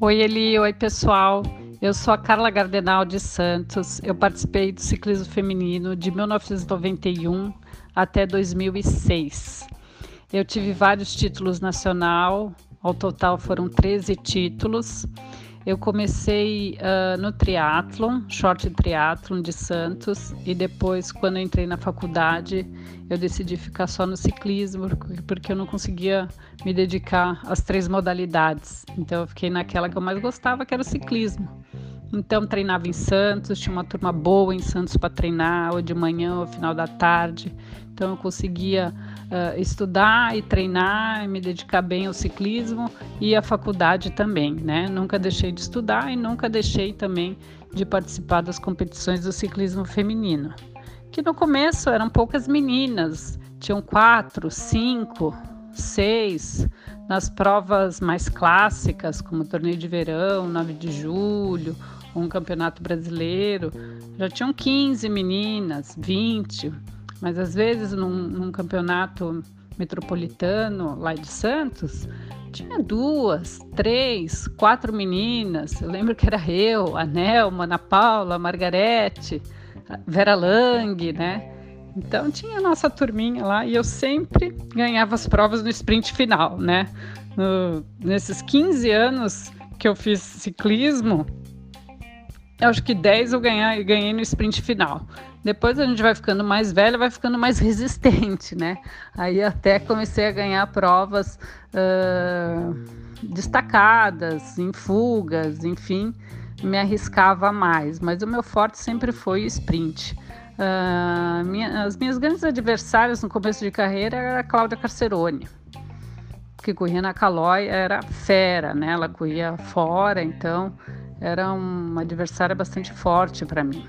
Oi, Eli. Oi, pessoal. Eu sou a Carla Gardenal de Santos. Eu participei do ciclismo feminino de 1991 até 2006. Eu tive vários títulos nacional, ao total foram 13 títulos. Eu comecei uh, no triatlon, short triatlon de Santos, e depois, quando entrei na faculdade, eu decidi ficar só no ciclismo, porque eu não conseguia me dedicar às três modalidades. Então, eu fiquei naquela que eu mais gostava, que era o ciclismo. Então, treinava em Santos, tinha uma turma boa em Santos para treinar, ou de manhã ou final da tarde. Então, eu conseguia uh, estudar e treinar, e me dedicar bem ao ciclismo e à faculdade também, né? Nunca deixei de estudar e nunca deixei também de participar das competições do ciclismo feminino. Que no começo eram poucas meninas, tinham quatro, cinco, seis nas provas mais clássicas, como torneio de verão, 9 de julho, um campeonato brasileiro, já tinham 15 meninas, 20, mas às vezes num, num campeonato metropolitano lá de Santos, tinha duas, três, quatro meninas. Eu lembro que era eu, a Nelma, Ana Paula, a Margarete, a Vera Lang, né? Então tinha a nossa turminha lá e eu sempre ganhava as provas no sprint final, né? No, nesses 15 anos que eu fiz ciclismo, acho que 10 eu ganhei, ganhei no sprint final. Depois a gente vai ficando mais velha, vai ficando mais resistente, né? Aí até comecei a ganhar provas uh, destacadas, em fugas, enfim, me arriscava mais. Mas o meu forte sempre foi o sprint. Uh, minha, as minhas grandes adversárias no começo de carreira era a Cláudia Carcerone, que corria na Calói, era fera, né? Ela corria fora, então era uma adversária bastante forte para mim.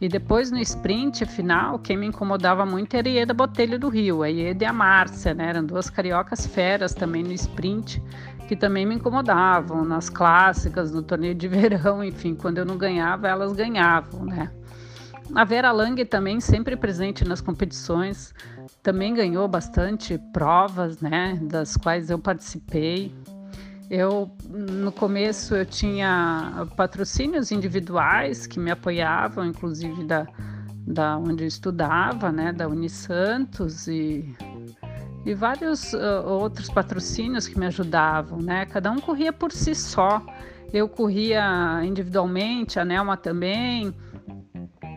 E depois no sprint final, quem me incomodava muito era a Ieda Botelho do Rio, a Ieda e a Márcia, né? Eram duas cariocas feras também no sprint, que também me incomodavam nas clássicas, no torneio de verão, enfim, quando eu não ganhava, elas ganhavam, né? A Vera Lang também sempre presente nas competições, também ganhou bastante provas, né, das quais eu participei. Eu no começo eu tinha patrocínios individuais que me apoiavam, inclusive da, da onde eu estudava, né, da Unisantos e e vários uh, outros patrocínios que me ajudavam, né? Cada um corria por si só. Eu corria individualmente, a Nelma também,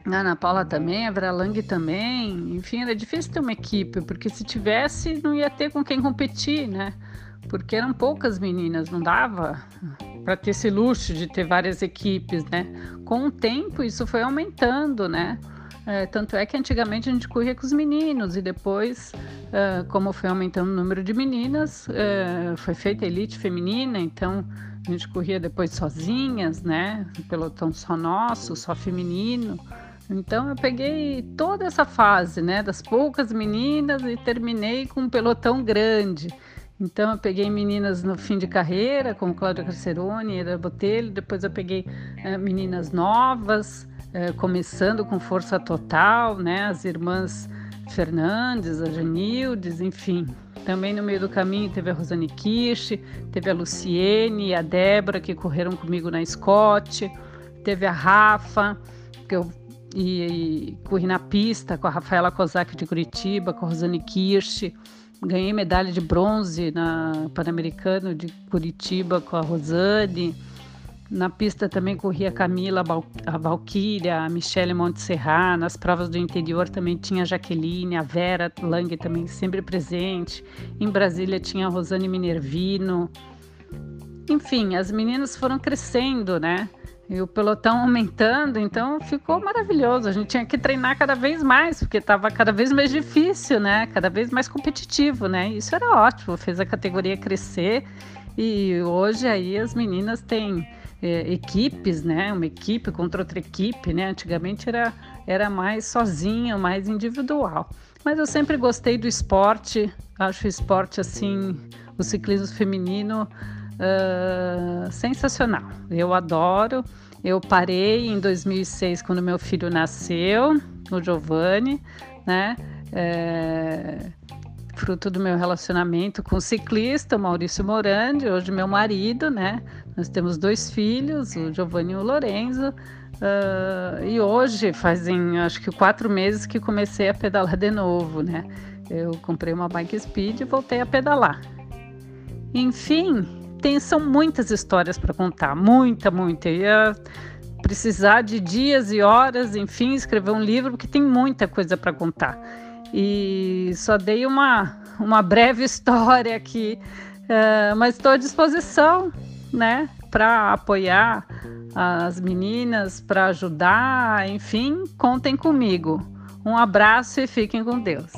a Ana Paula também, a Vera Lang também. Enfim, era difícil ter uma equipe, porque se tivesse, não ia ter com quem competir, né? Porque eram poucas meninas, não dava para ter esse luxo de ter várias equipes, né? Com o tempo isso foi aumentando, né? É, tanto é que antigamente a gente corria com os meninos e depois, é, como foi aumentando o número de meninas, é, foi feita a elite feminina, então a gente corria depois sozinhas, né? Pelotão só nosso, só feminino. Então eu peguei toda essa fase, né? Das poucas meninas e terminei com um pelotão grande. Então eu peguei meninas no fim de carreira, como Cláudia Carcerone, Eda Botelho, depois eu peguei é, meninas novas, é, começando com força total, né? As irmãs Fernandes, a Janildes, enfim. Também no meio do caminho teve a Rosane Kirsch, teve a Luciene e a Débora que correram comigo na Scott, teve a Rafa, que eu e, e corri na pista com a Rafaela Kozak de Curitiba, com a Rosane Kirsch. Ganhei medalha de bronze na Pan-Americano de Curitiba com a Rosane. Na pista também corria a Camila, a Valquíria, a Michele Montserrat. Nas provas do interior também tinha a Jaqueline, a Vera Lang também sempre presente. Em Brasília tinha a Rosane Minervino. Enfim, as meninas foram crescendo, né? e o pelotão aumentando, então ficou maravilhoso. A gente tinha que treinar cada vez mais, porque estava cada vez mais difícil, né? Cada vez mais competitivo, né? Isso era ótimo, fez a categoria crescer e hoje aí as meninas têm é, equipes, né? Uma equipe contra outra equipe, né? Antigamente era, era mais sozinho, mais individual. Mas eu sempre gostei do esporte, acho o esporte assim, o ciclismo feminino uh, sensacional. Eu adoro. Eu parei em 2006 quando meu filho nasceu, o Giovanni, né? É, fruto do meu relacionamento com o ciclista, Maurício Morandi, hoje meu marido, né? Nós temos dois filhos, o Giovanni e o Lorenzo. Uh, e hoje fazem acho que quatro meses que comecei a pedalar de novo, né? Eu comprei uma bike speed e voltei a pedalar. Enfim, tem, são muitas histórias para contar, muita, muita. Ia precisar de dias e horas, enfim, escrever um livro, porque tem muita coisa para contar. E só dei uma, uma breve história aqui, uh, mas estou à disposição, né, para apoiar as meninas, para ajudar, enfim, contem comigo. Um abraço e fiquem com Deus.